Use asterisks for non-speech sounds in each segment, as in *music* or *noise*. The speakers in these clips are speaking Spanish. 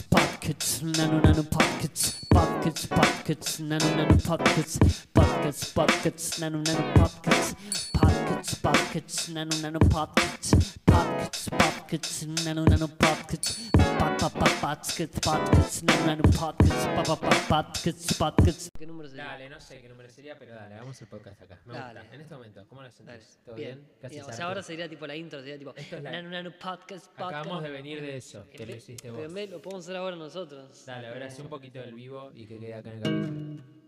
pockets, pockets, nano nano pockets, pockets, pockets, nano nano pockets, pockets, pockets, nano nano pockets, pockets, pockets, nano nano pockets, pockets, pockets, nano nano pockets, pop pop pop pockets, pockets, nano nano pockets, pop pop pop pockets, pockets. ¿Qué número sería? Dale, no sé qué número sería, pero dale, hagamos el podcast acá. Me Dale. gusta. En este momento, ¿cómo lo sentís? ¿Todo Bien. bien? ¿Qué Bien, haces, O sea, ahora sería tipo la intro, sería tipo Esto es la- nano nano podcast, podcast. Acabamos de venir de eso, que lo vez- hiciste pero vos. vez lo podemos hacer ahora nosotros. Dale, ahora hace un poquito del vivo y que quede acá en el capítulo.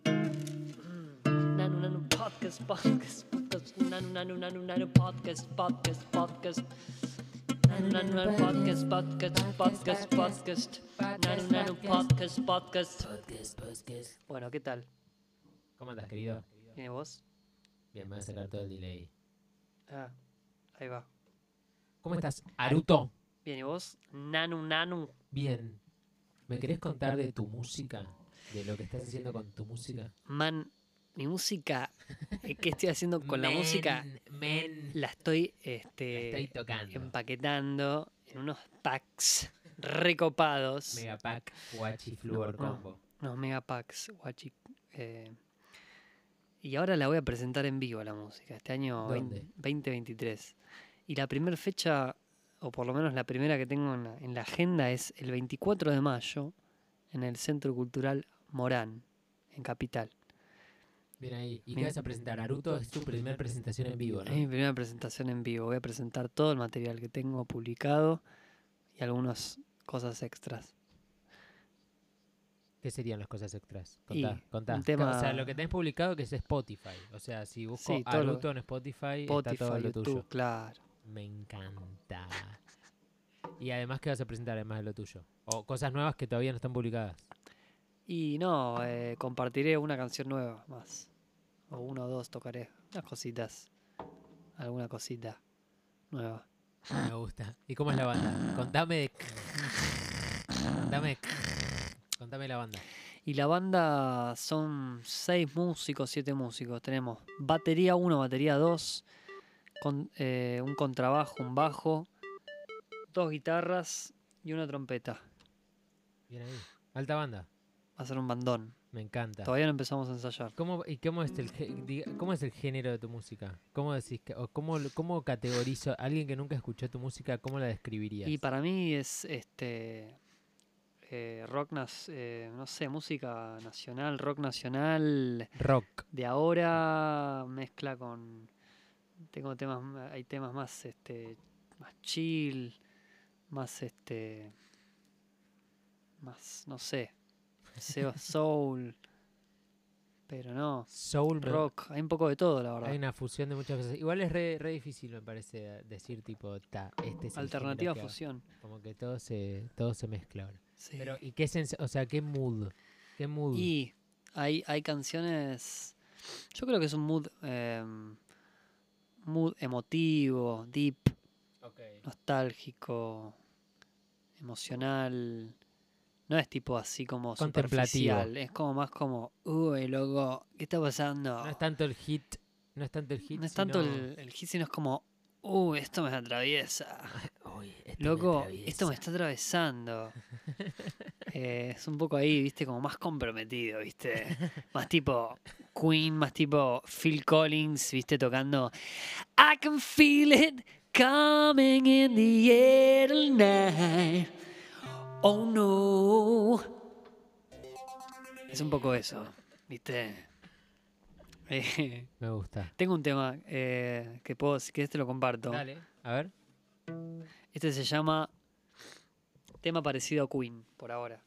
Nano nano podcast podcast podcast nano nano nano nano podcast podcast podcast nano nano nano podcast podcast podcast podcast nano nano podcast podcast bueno qué tal ¿Cómo andas, querido? ¿Viene vos? Bien, me voy a sacar todo el delay. Ah, ahí va. ¿Cómo estás, Aruto? Bien, ¿y vos? Nanu, nanu. Bien. ¿Me querés contar de tu música? ¿De lo que estás haciendo con tu música? Man, mi música, eh, ¿qué estoy haciendo con la música? Men. La estoy, La este, estoy tocando. empaquetando en unos packs recopados. Megapack, Guachi, Fluor, No, no. Combo. Unos megapacks, guachi. eh, y ahora la voy a presentar en vivo la música, este año vein- ¿Dónde? 2023. Y la primera fecha, o por lo menos la primera que tengo en la, en la agenda, es el 24 de mayo en el Centro Cultural Morán, en Capital. Bien ahí. ¿Y qué vas a presentar? Naruto es tu primera presentación en vivo, ¿no? Es mi primera presentación en vivo. Voy a presentar todo el material que tengo publicado y algunas cosas extras. ¿Qué serían las cosas extras? Y Contá, contá. un O sea, tema- lo que tenés publicado que es Spotify. O sea, si busco Sí, todo lo- Aruto en Spotify, Spotify, está todo lo YouTube, tuyo. claro. Me encanta. Y además, ¿qué vas a presentar además de lo tuyo? O cosas nuevas que todavía no están publicadas. Y no, eh, compartiré una canción nueva más. O uno o dos tocaré. Unas cositas. Alguna cosita nueva. Me gusta. ¿Y cómo es la banda? Contame de... Contame... Contame la banda. Y la banda son seis músicos, siete músicos. Tenemos batería 1, batería 2, con, eh, un contrabajo, un bajo, dos guitarras y una trompeta. Bien ahí. Alta banda. Va a ser un bandón. Me encanta. Todavía no empezamos a ensayar. ¿Cómo, ¿Y cómo es, el, cómo es el género de tu música? ¿Cómo decís que, o cómo, cómo categorizo a alguien que nunca escuchó tu música? ¿Cómo la describirías? Y para mí es este eh, rock, nas- eh, no sé, música nacional, rock nacional Rock. de ahora mezcla con tengo temas ma- hay temas más este más chill, más este más no sé, seo- soul, pero no, Soul rock, hay un poco de todo la verdad. Hay una fusión de muchas cosas. Igual es re, re difícil, me parece, decir tipo, ta, este es el Alternativa género que hago". fusión. Como que todo se, todo se mezcla ahora. sí. Pero, ¿y qué sens o sea, qué mood? ¿Qué mood? Y hay, hay canciones. Yo creo que es un mood. em, mood emotivo, deep, nostálgico, emocional. No es tipo así como Contemplativo. superficial. Es como más como, uy, loco, ¿qué está pasando? No es tanto el hit, no es tanto el hit, No es tanto sino- el, el hit, sino es como, uy, esto me atraviesa. *laughs* Uy, esto me Loco, esto me atraviesa. está atravesando. *laughs* Eh, es un poco ahí, viste, como más comprometido, viste. *laughs* Más tipo Queen, más tipo Phil Collins, viste, tocando I can feel it coming in the air tonight. Oh no. Es un poco eso, viste. *laughs* Eh, Me gusta. tengo un tema eh, que puedo, si querés te lo comparto. Dale, a ver. Este se llama tema parecido a Queen, por ahora.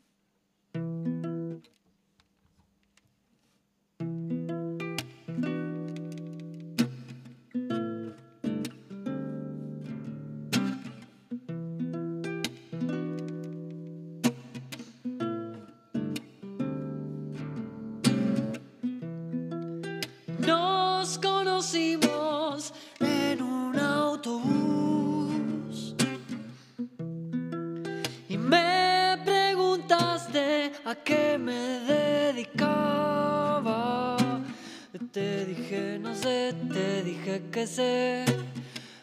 Te dije, no sé, te dije que sé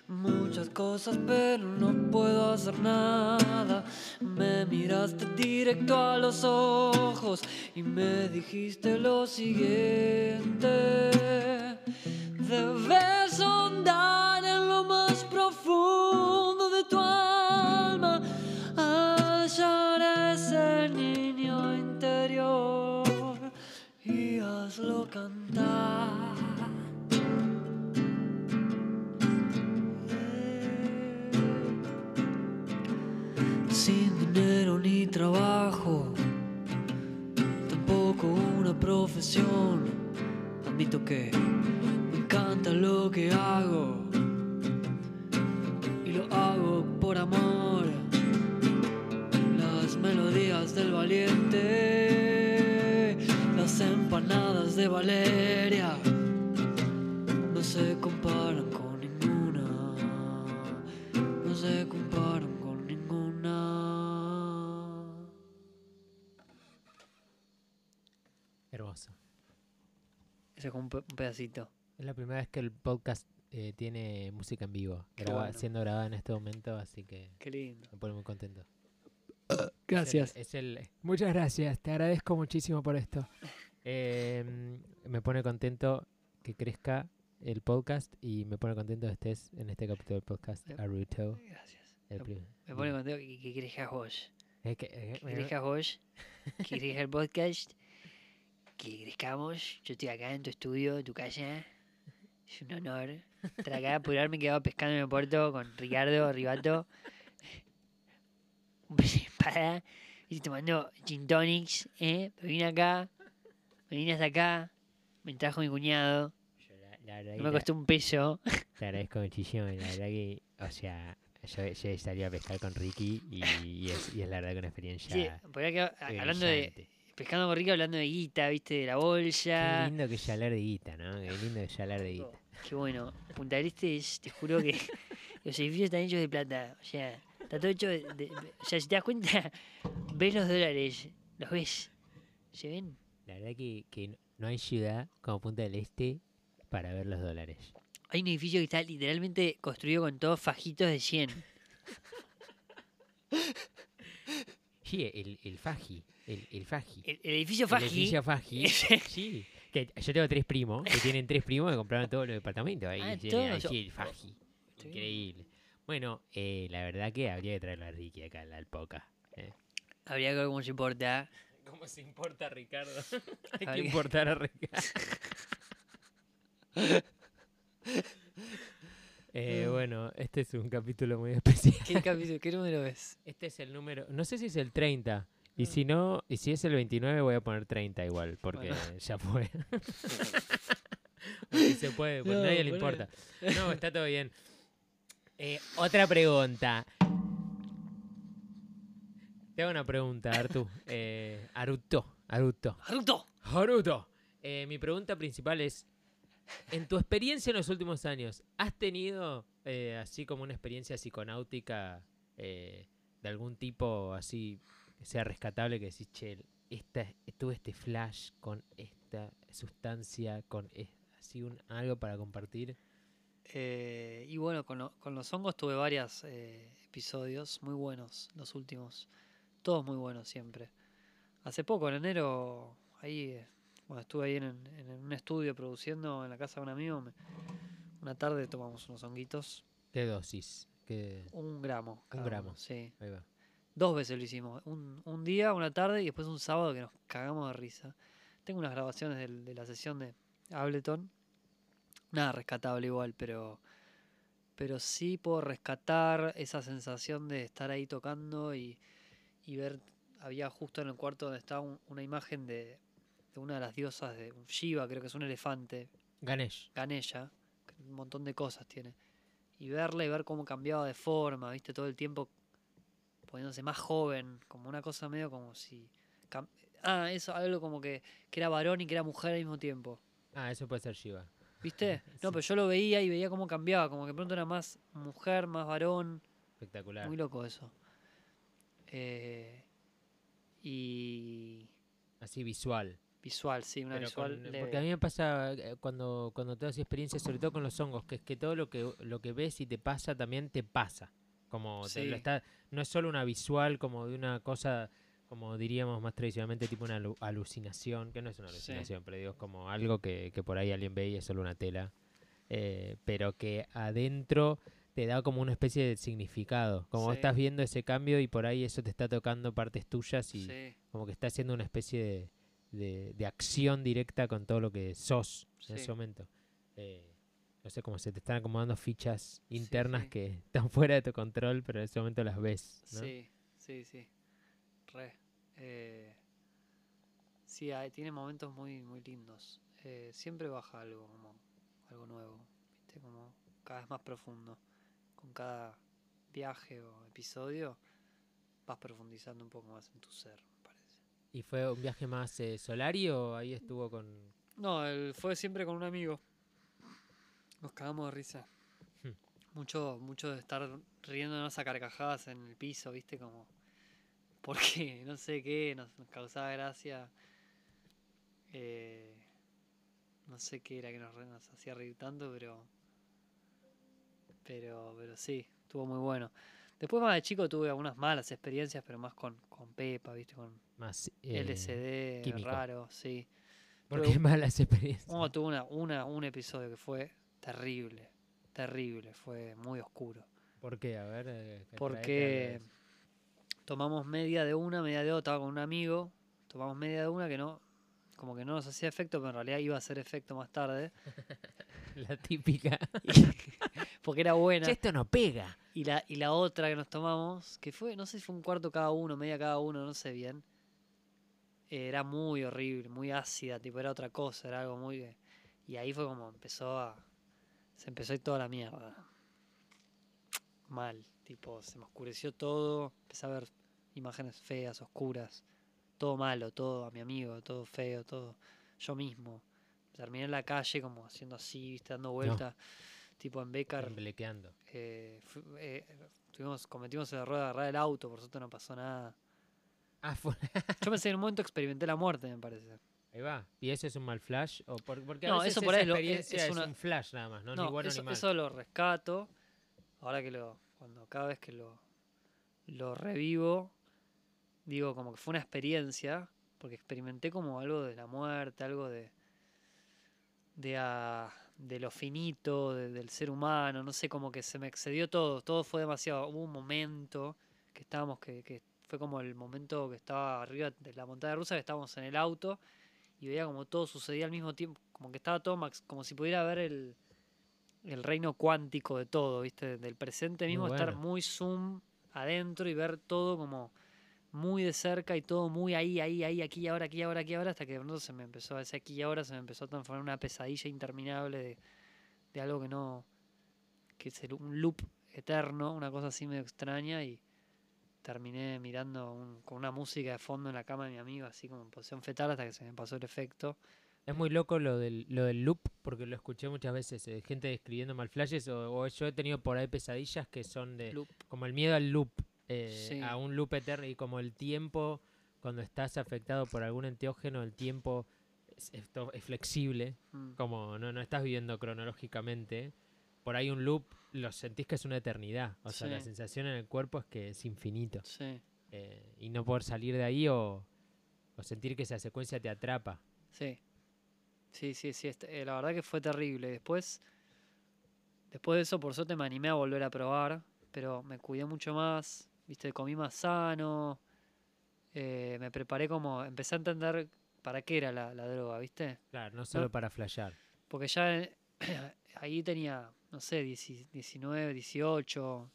muchas cosas, pero no puedo hacer nada. Me miraste directo a los ojos y me dijiste lo siguiente. Debes andar en lo más profundo de tu alma, hazlo cantar. Sin dinero ni trabajo, tampoco una profesión. Admito que me encanta lo que hago y lo hago por amor. De Valeria, no se comparan con ninguna, no se comparan con ninguna. Hermoso. Ese es como un pe- un pedacito. Es la primera vez que el podcast eh, tiene música en vivo, graba- bueno. siendo grabada en este momento, así que Qué lindo. me pone muy contento. Gracias. Es el, es el- muchas gracias, te agradezco muchísimo por esto. *laughs* Eh, me pone contento que crezca el podcast y me pone contento que estés en este capítulo del podcast. Aruto. Gracias. el Me- pone contento que, que crezcas vos. Que, eh, Que crezcas vos. *laughs* Que crezca el podcast. Que crezcamos. Yo estoy acá en tu estudio, en tu casa. Es un honor estar acá. Apurarme, quedado pescando en el puerto con Ricardo Ribato. *laughs* Un pez de espada. Y tomando gin tonics, ¿eh? Vine acá. Me vine hasta acá. Me trajo mi cuñado. yo la- la No que me costó un peso. *laughs* Te agradezco muchísimo. La verdad que, o sea, yo, yo salí a pescar con Ricky y, y es, y es la verdad que una experiencia Sí, hablando de. Pescando con Ricky, hablando de guita, ¿viste? De la bolsa. Qué lindo que es hablar de guita, ¿no? Qué lindo que es hablar de guita. Qué bueno. Punta del Este es, te juro que *laughs* los edificios están hechos de plata. O sea, está todo hecho de, de- O sea, si te das cuenta, *laughs* ves los dólares. ¿Los ves? ¿Se ven? La verdad que, que no hay ciudad como Punta del Este para ver los dólares. Hay un edificio que está literalmente construido con todos fajitos de 100. *laughs* Sí, el, el Faji. El, el Faji. El, el edificio El Faji. edificio Faji. *laughs* sí. Que yo tengo tres primos que tienen tres primos que compraron todos los departamentos ahí. Ah, el Faji. Sí. Increíble. Bueno, eh, la verdad que habría que traerlo a Ricky acá al Alpoca. Eh. Habría que ver cómo se importa. ¿Cómo se importa Ricardo? *laughs* Hay que importar a Ricardo. *laughs* Eh, bueno, este es un capítulo muy especial. ¿Qué capítulo? ¿Qué número es? Este es el número, no sé si es el 30. Y si no, y si es el 29 voy a poner 30 igual, porque Bueno. *laughs* ya fue. Porque se puede, pues No, nadie le importa. No, está todo bien. Eh, otra pregunta. Te hago una pregunta, Artu. *laughs* Eh, Aruto, Aruto. ¡Aruto! Haruto. Eh, mi pregunta principal es, en tu experiencia en los últimos años, ¿has tenido eh, así como una experiencia psiconáutica de algún tipo así que sea rescatable que decís, che, esta, tuve este flash con esta sustancia, con así un, algo para compartir? Eh, y bueno, con, lo- con los hongos tuve varios episodios muy buenos, los últimos. Todos muy buenos siempre. Hace poco, en enero, ahí, eh, bueno, estuve ahí en, en un estudio produciendo en la casa de un amigo. me- una tarde tomamos unos honguitos, ¿Qué dosis? ¿Qué... un gramo. cada uno, gramo. Sí. Ahí va. Dos veces lo hicimos. Un, un día, una tarde y después un sábado que nos cagamos de risa. Tengo unas grabaciones del- de, la sesión de Ableton. Nada rescatable igual, pero, pero sí puedo rescatar esa sensación de estar ahí tocando y, y ver. Había justo en el cuarto donde estaba un- una imagen de, de una de las diosas de un Shiva, creo que es un elefante, Ganesh. Ganesha, que un montón de cosas tiene. Y verla y ver cómo cambiaba de forma, viste, todo el tiempo poniéndose más joven, como una cosa medio como si... Ah, eso, algo como que, que era varón y que era mujer al mismo tiempo. Ah, eso puede ser Shiva. ¿Viste? *laughs* No, Sí. pero yo lo veía y veía cómo cambiaba, como que pronto era más mujer, más varón. Espectacular. Muy loco eso. Eh, y Así visual. Visual, sí, una Pero visual. con- porque a mí me pasa eh, cuando, cuando tengo así experiencias, sobre todo con los hongos, que es que todo lo que, lo que ves y te pasa también te pasa. Como te lo Sí. está, no es solo una visual como de una cosa, como diríamos más tradicionalmente, tipo una alu- alucinación, que no es una Sí. alucinación, pero digo, es como algo que, que por ahí alguien ve y es solo una tela. eh, pero que adentro te da como una especie de significado. Como Sí. estás viendo ese cambio y por ahí eso te está tocando partes tuyas y, Sí, como que está haciendo una especie de, de- de acción directa con todo lo que sos en ese momento. Eh, no sé, como se te están acomodando fichas internas que *laughs* están fuera de tu control, pero en ese momento las ves. ¿no? sí, sí, sí. Re. Eh, sí, hay- tiene momentos muy, muy lindos. Eh, siempre baja algo, como algo nuevo, ¿viste? Como cada vez más profundo. Con cada viaje o episodio vas profundizando un poco más en tu ser, me parece. ¿Y fue un viaje más eh, Solari o ahí estuvo con... No, el- fue siempre con un amigo. Nos cagamos de risa. Hmm. Mucho, mucho de estar riéndonos a carcajadas en el piso, ¿viste? Como. Porque no sé qué, nos, nos causaba gracia. Eh, no sé qué era que nos, nos hacía reír tanto, pero. Pero, pero sí, estuvo muy bueno. Después más de chico tuve algunas malas experiencias, pero más con, con Pepa, ¿viste? Con más... eh, LSD, químico. raro, sí. ¿Por qué *laughs* malas experiencias? No, tuve una, una, un episodio que fue terrible, terrible, fue muy oscuro. ¿Por qué? A ver... eh, Porque tomamos media de una, media de otra, estaba con un amigo, tomamos media de una que no, como que no nos hacía efecto, pero en realidad iba a hacer efecto más tarde. *laughs* *laughs* La típica. porque era buena. Che, esto no pega. Y la, y la otra que nos tomamos, que fue, no sé si fue un cuarto cada uno, media cada uno, no sé bien. Era muy horrible, muy ácida, tipo, era otra cosa, era algo muy... Y ahí fue como empezó a... Se empezó a ir toda la mierda. Mal, tipo, se me oscureció todo, empecé a ver imágenes feas, oscuras, todo malo, todo a mi amigo, todo feo, todo yo mismo. Terminé en la calle como haciendo así, viste, dando vueltas, tipo en Becar Temblequeando. eh, eh, tuvimos, cometimos el error de agarrar el auto, por suerte no pasó nada. Ah, fue... *laughs* Yo pensé en un momento experimenté la muerte, me parece. Ahí va. ¿Y eso es un mal flash? ¿O por- porque a No, veces eso por ahí es- experiencia es es, una- un flash nada más, ¿no? No, ni bueno eso, ni mal. eso lo rescato. Ahora que lo, cuando cada vez que lo, lo revivo, digo como que fue una experiencia, porque experimenté como algo de la muerte, algo de, de, ah, de lo finito, de- del ser humano, no sé, como que se me excedió todo, todo fue demasiado. Hubo un momento que estábamos, que, que fue como el momento que estaba arriba de la montaña rusa, que estábamos en el auto y veía como todo sucedía al mismo tiempo, como que estaba todo max- como si pudiera ver el, el reino cuántico de todo, ¿viste? Del presente Muy mismo, estar muy zoom adentro y ver todo como muy de cerca y todo muy ahí, ahí, ahí, aquí y ahora, aquí y ahora, aquí y ahora, hasta que de pronto se me empezó, ese aquí y ahora se me empezó a transformar en una pesadilla interminable de, de algo que no, que es un loop eterno, una cosa así medio extraña y terminé mirando un- con una música de fondo en la cama de mi amigo, así como en posición fetal hasta que se me pasó el efecto. Es muy loco lo del, lo del loop, porque lo escuché muchas veces, eh, gente describiendo mal flashes, o, o yo he tenido por ahí pesadillas que son de Loop. como el miedo al loop, eh, Sí. a un loop eterno, y como el tiempo, cuando estás afectado por algún enteógeno, el tiempo es, es flexible, Mm, como no, no estás viviendo cronológicamente, por ahí un loop lo sentís que es una eternidad, o sea, la sensación en el cuerpo es que es infinito, Sí, eh, y no poder salir de ahí o, o sentir que esa secuencia te atrapa. sí. Sí, sí, sí. este- eh, la verdad que fue terrible. Después, después de eso, por suerte me animé a volver a probar, pero me cuidé mucho más, viste, comí más sano, eh, me preparé como, empecé a entender para qué era la, la droga, viste. Claro, no solo para flashear. Porque ya *clears throat* ahí tenía, no sé, 10 19, 18,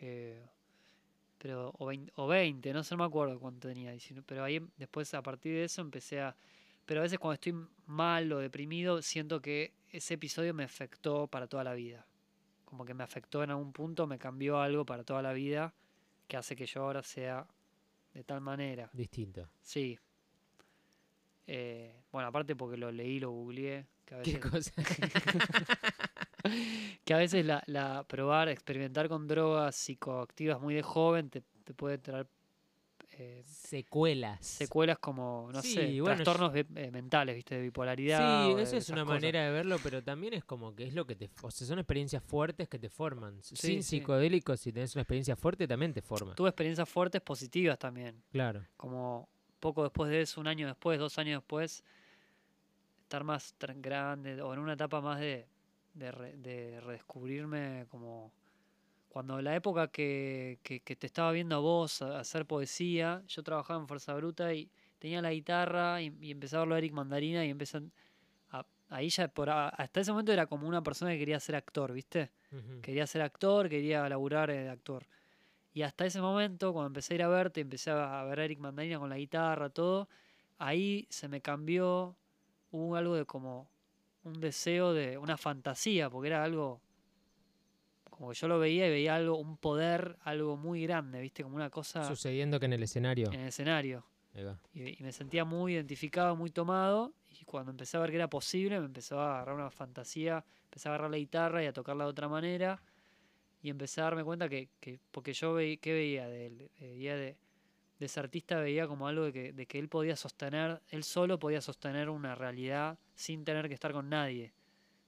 eh, pero, o 20, o 20, no sé, no me acuerdo cuánto tenía, 19, pero ahí después a partir de eso empecé a... Pero a veces cuando estoy mal o deprimido siento que ese episodio me afectó para toda la vida. Como que me afectó en algún punto, me cambió algo para toda la vida que hace que yo ahora sea de tal manera. Distinto. Sí. Eh, bueno, aparte porque lo leí, lo googleé, que a ¿Qué veces, cosa? *laughs* que a veces la, la probar, experimentar con drogas psicoactivas muy de joven te, te puede traer eh, Secuelas. secuelas como, no Sí, sé, bueno, trastornos bi- eh, mentales, ¿viste? De bipolaridad. Sí, de eso es una cosas. manera de verlo, pero también es como que es lo que te... O sea, son experiencias fuertes que te forman. Sí, Sin sí. psicodélicos, si tenés una experiencia fuerte, también te forma. Tuve experiencias fuertes positivas también. Claro. Como poco después de eso, un año después, dos años después, estar más grande o en una etapa más de, de, re- de redescubrirme como cuando la época que, que- que te estaba viendo a vos a- hacer poesía, yo trabajaba en Fuerza Bruta y tenía la guitarra y, y empecé a verlo a Eric Mandarina y empecé a, ahí ya por hasta ese momento era como una persona que quería ser actor, ¿viste? Quería ser actor, quería laburar de actor. Y hasta ese momento, cuando empecé a ir a verte, empecé a a ver a Eric Mandarina con la guitarra, todo, ahí se me cambió, hubo algo de como un deseo de una fantasía, porque era algo como que yo lo veía y veía algo, un poder, algo muy grande, ¿viste? Como una cosa Sucediendo que en el escenario... en el escenario. Y me sentía muy identificado, muy tomado. Y cuando empecé a ver que era posible, me empezó a agarrar una fantasía, empecé a agarrar la guitarra y a tocarla de otra manera. Y empecé a darme cuenta que, que porque yo veía, ¿qué veía de él? Veía de, de ese artista, veía como algo de que, de que él podía sostener, él solo podía sostener una realidad sin tener que estar con nadie.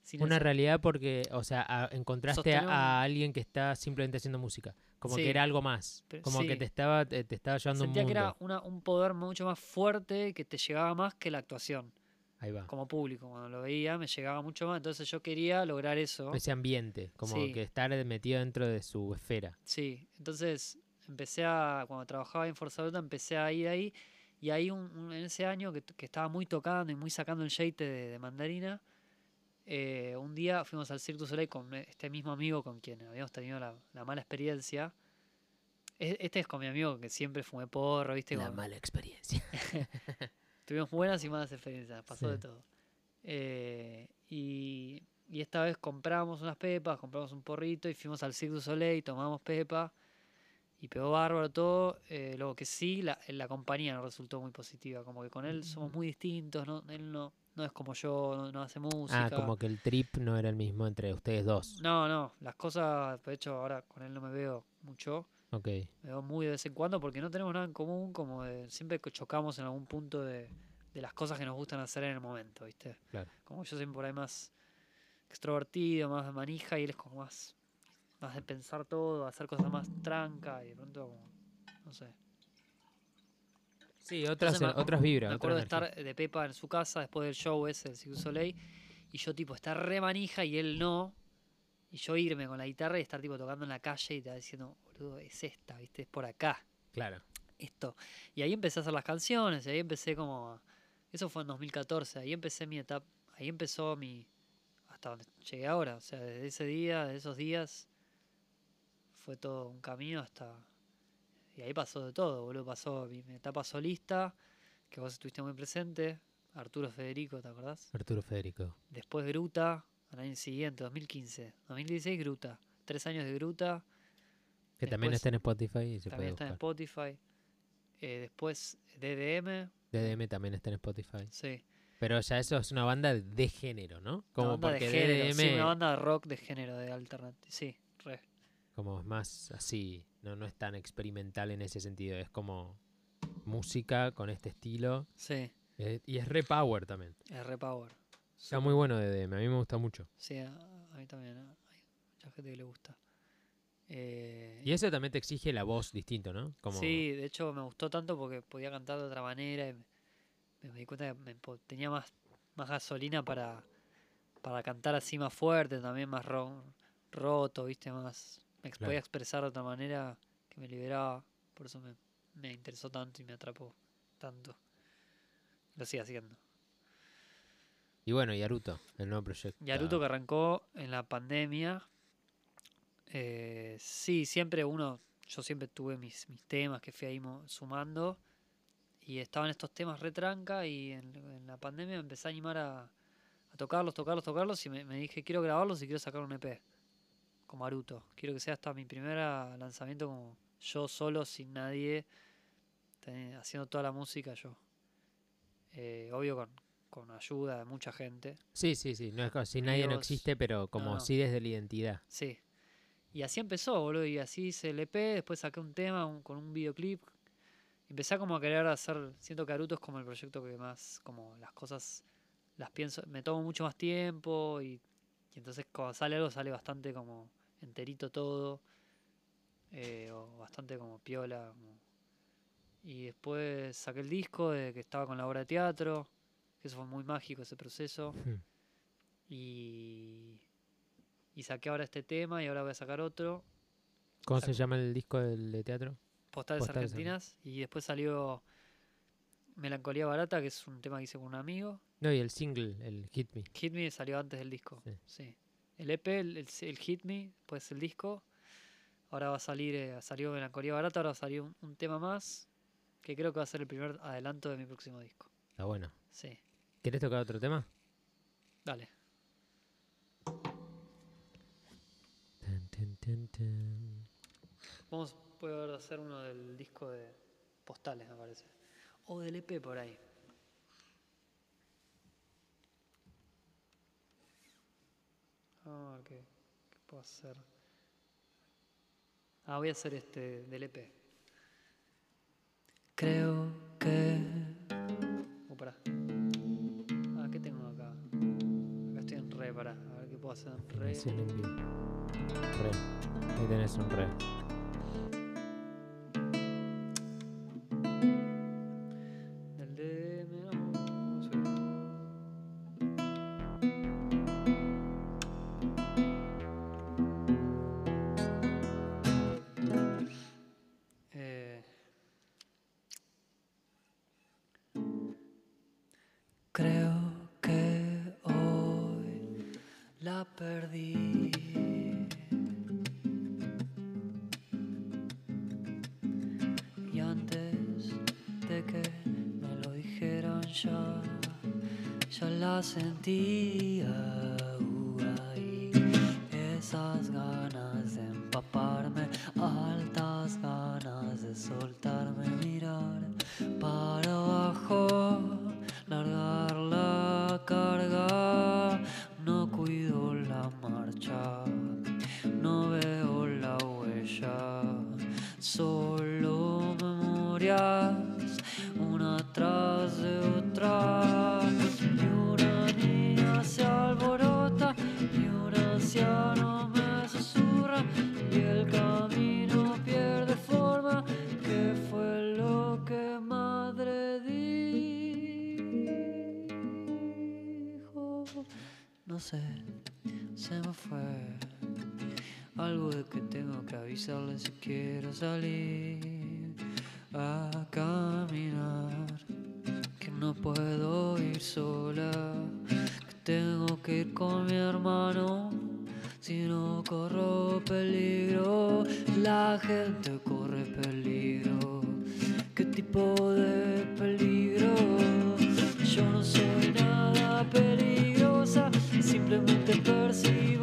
Sin Una realidad porque, o sea, a- encontraste a, alguien que está simplemente haciendo música. Como Sí. que era algo más. Pero- Como que te estaba, te, te estaba llevando a un Sentía que mundo. era una- un poder mucho más fuerte que te llegaba más que la actuación Ahí va. como público. Cuando lo veía me llegaba mucho más. Entonces yo quería lograr eso. Ese ambiente, como Sí. que estar metido dentro de su esfera. Sí, entonces empecé a, cuando trabajaba en Forza Bruta, empecé a ir ahí. Y ahí un- un- en ese año que, que estaba muy tocando y muy sacando el de, de mandarina, eh, un día fuimos al Cirque du Soleil con este mismo amigo con quien habíamos tenido la, la mala experiencia. E- Este es con mi amigo que siempre fumé porro, ¿viste? La Con- mala experiencia. *laughs* Tuvimos buenas y malas experiencias, pasó de todo. Eh, y, y esta vez compramos unas pepas, compramos un porrito y fuimos al Cirque du Soleil, tomamos pepa y pegó bárbaro todo. eh, lo que sí, la, la compañía nos resultó muy positiva, como que con él somos muy distintos, ¿no? él no, no es como yo, no, no hace música. ah, como que el trip no era el mismo entre ustedes dos. No, no, las cosas, de hecho ahora con él no me veo mucho, Ok. me veo muy de vez en cuando porque no tenemos nada en común, como de, siempre chocamos en algún punto de, de las cosas que nos gustan hacer en el momento, ¿viste? Claro. Como yo soy por ahí más extrovertido, más de manija y él es como más, más de pensar todo, hacer cosas más tranca y de pronto como, no sé. Sí, otras, Entonces me- otras vibras. Me acuerdo de estar de Pepa en su casa después del show ese, el Cirque Soleil, y yo tipo estar re manija y él no, y yo irme con la guitarra y estar tipo tocando en la calle y te diciendo, boludo, es esta, viste, es por acá Claro. esto. Y ahí empecé a hacer las canciones, y ahí empecé como... Eso fue en 2014, ahí empecé mi etapa, ahí empezó mi... Hasta donde llegué ahora, o sea, desde ese día, de esos días, fue todo un camino hasta... Y ahí pasó de todo, boludo, pasó mi, mi etapa solista, que vos estuviste muy presente, Arturo Federico, ¿te acordás? Arturo Federico. Después Gruta, al año siguiente, 2015. 2016 Gruta, tres años de Gruta, Que también está en Spotify y se también puede está en. Spotify. Eh, después DDM, DDM también está en Spotify. sí. Pero ya eso es una banda de género, ¿no? Una Como banda de porque género, sí, DDM una banda de rock de género, de alternativo. Sí, re. como es más así, no, no es tan experimental en ese sentido, es como música con este estilo Sí, eh, y es re power también. es re power. Está muy bueno DDM, a mí me gusta mucho. Sí, a, a mí también. Hay mucha gente que le gusta. Eh, Y eso también te exige la voz distinto, ¿no? Como Sí, de hecho me gustó tanto porque podía cantar de otra manera y me, me di cuenta que me tenía más, más gasolina para, para cantar así más fuerte, también más ro- roto, viste, más... Me Claro. podía expresar de otra manera que me liberaba, por eso me, me interesó tanto y me atrapó tanto. Lo sigue haciendo. Y bueno, y Aruto, el nuevo proyecto. Yaruto que arrancó en la pandemia. eh, sí, siempre uno, yo siempre tuve mis, mis temas que fui ahí sumando y estaban estos temas retranca y en, en la pandemia me empecé a animar a, a tocarlos, tocarlos, tocarlos y me, me dije quiero grabarlos y quiero sacar un EP como Aruto. Quiero que sea hasta mi primer lanzamiento como yo solo, sin nadie, haciendo toda la música yo. Eh, obvio con, con, ayuda de mucha gente. Sí, sí, sí. No es como, si nadie no existe, pero como no, no. sí desde la identidad. Sí. Y así empezó, boludo. Y así hice el EP, después saqué un tema con un videoclip. Empecé como a querer hacer, siento que Aruto es como el proyecto que más, como las cosas, las pienso, me tomo mucho más tiempo y, y entonces cuando sale algo sale bastante como enterito todo, eh, o bastante como piola. Y después saqué el disco de que estaba con la obra de teatro, que eso fue muy mágico ese proceso. Hmm. Y, y saqué ahora este tema y ahora voy a sacar otro. ¿Cómo se llama el disco del, de teatro? Postales, Postales Argentinas. Y después salió Melancolía Barata, que es un tema que hice con un amigo. No, y el single, el Hit Me. Hit Me salió antes del disco. Sí el EP, el, Hit Me, pues el disco. Ahora va a salir, eh, salió Melancolía Barata, ahora va salió un, un, tema más, que creo que va a ser el primer adelanto de mi próximo disco. Ah, bueno. Sí. ¿Querés tocar otro tema? Dale. Ten, ten, ten, Vamos, puedo hacer uno del disco de postales, me parece. O del EP por ahí. Vamos a ver qué, qué puedo hacer. Ah, voy a hacer este del EP. Creo que. Oh, pará. Ah, ¿qué tengo acá? Acá estoy en re, pará. A ver qué puedo hacer. Re. Sí, re. Ahí tenés un re. la sentía. afuera. Algo de que tengo que avisarle si quiero salir a caminar. Que no puedo ir sola, que tengo que ir con mi hermano. Si no corro peligro, la gente corre peligro. ¿Qué tipo de peligro? Yo no soy nada peligrosa, simplemente percibo.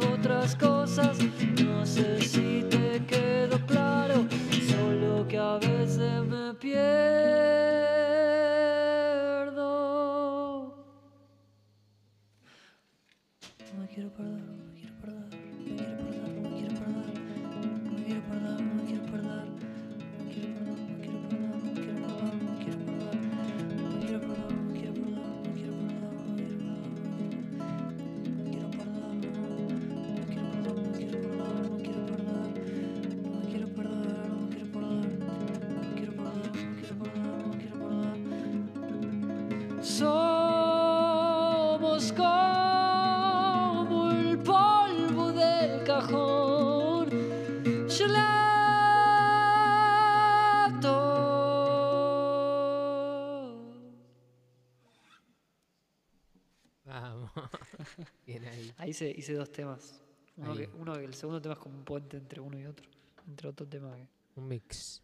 Hice, hice dos temas. Uno Ahí. que, uno que el segundo tema es como un puente entre uno y otro. Entre otro tema que. Un mix.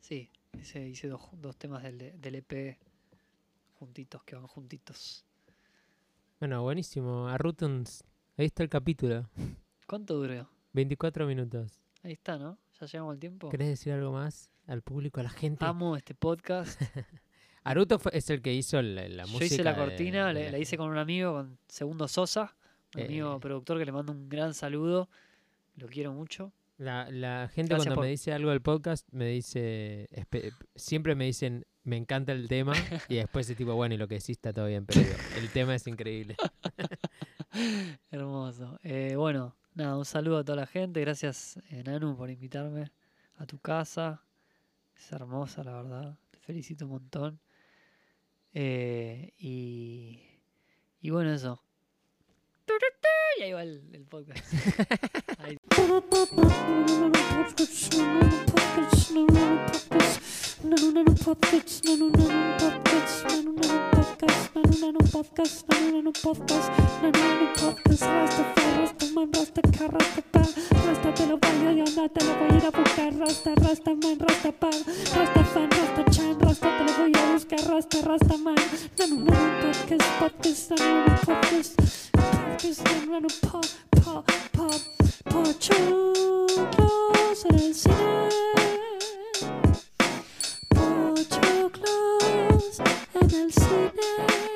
Sí, hice, hice dos, dos temas del, del EP juntitos, que van juntitos. Bueno, buenísimo. Arrutuns. Ahí está el capítulo. ¿Cuánto duró? 24 minutos. Ahí está, ¿no? Ya llegamos al tiempo. ¿Querés decir algo más al público, a la gente? Amo este podcast. *laughs* Aruto fue- es el que hizo la, la música. Yo hice la cortina, de la hice con un amigo, con Segundo Sosa, un amigo Eh. productor que le mando un gran saludo. Lo quiero mucho. La, la gente Gracias cuando por- me dice algo del podcast me dice, siempre me dicen, me encanta el tema *laughs* y después es tipo, bueno, y lo que decís está todo bien, pero el tema es increíble. *laughs* Hermoso. Eh, bueno, nada, un saludo a toda la gente. Gracias, eh, Nanu, por invitarme a tu casa. Es hermosa, la verdad. Te felicito un montón. Eh, y, y bueno, eso. Y ahí va el, el podcast. *laughs* Ahí podcast, nanu nanu podcast, nanu nanu podcast, nanu nanu podcast, rasta fe, rasta man, rasta car, rasta rasta te lo baño y anda, te lo voy a ir a buscar, rasta, rasta man, rasta pa, rasta fan, rasta chan, rasta te lo voy a buscar, rasta, rasta man, nanu nanu podcast, podcast, nanu nanu podcast, podcast, nanu nanu pa, pa, pa, pa, choclos en el cine. and I'm sleeping.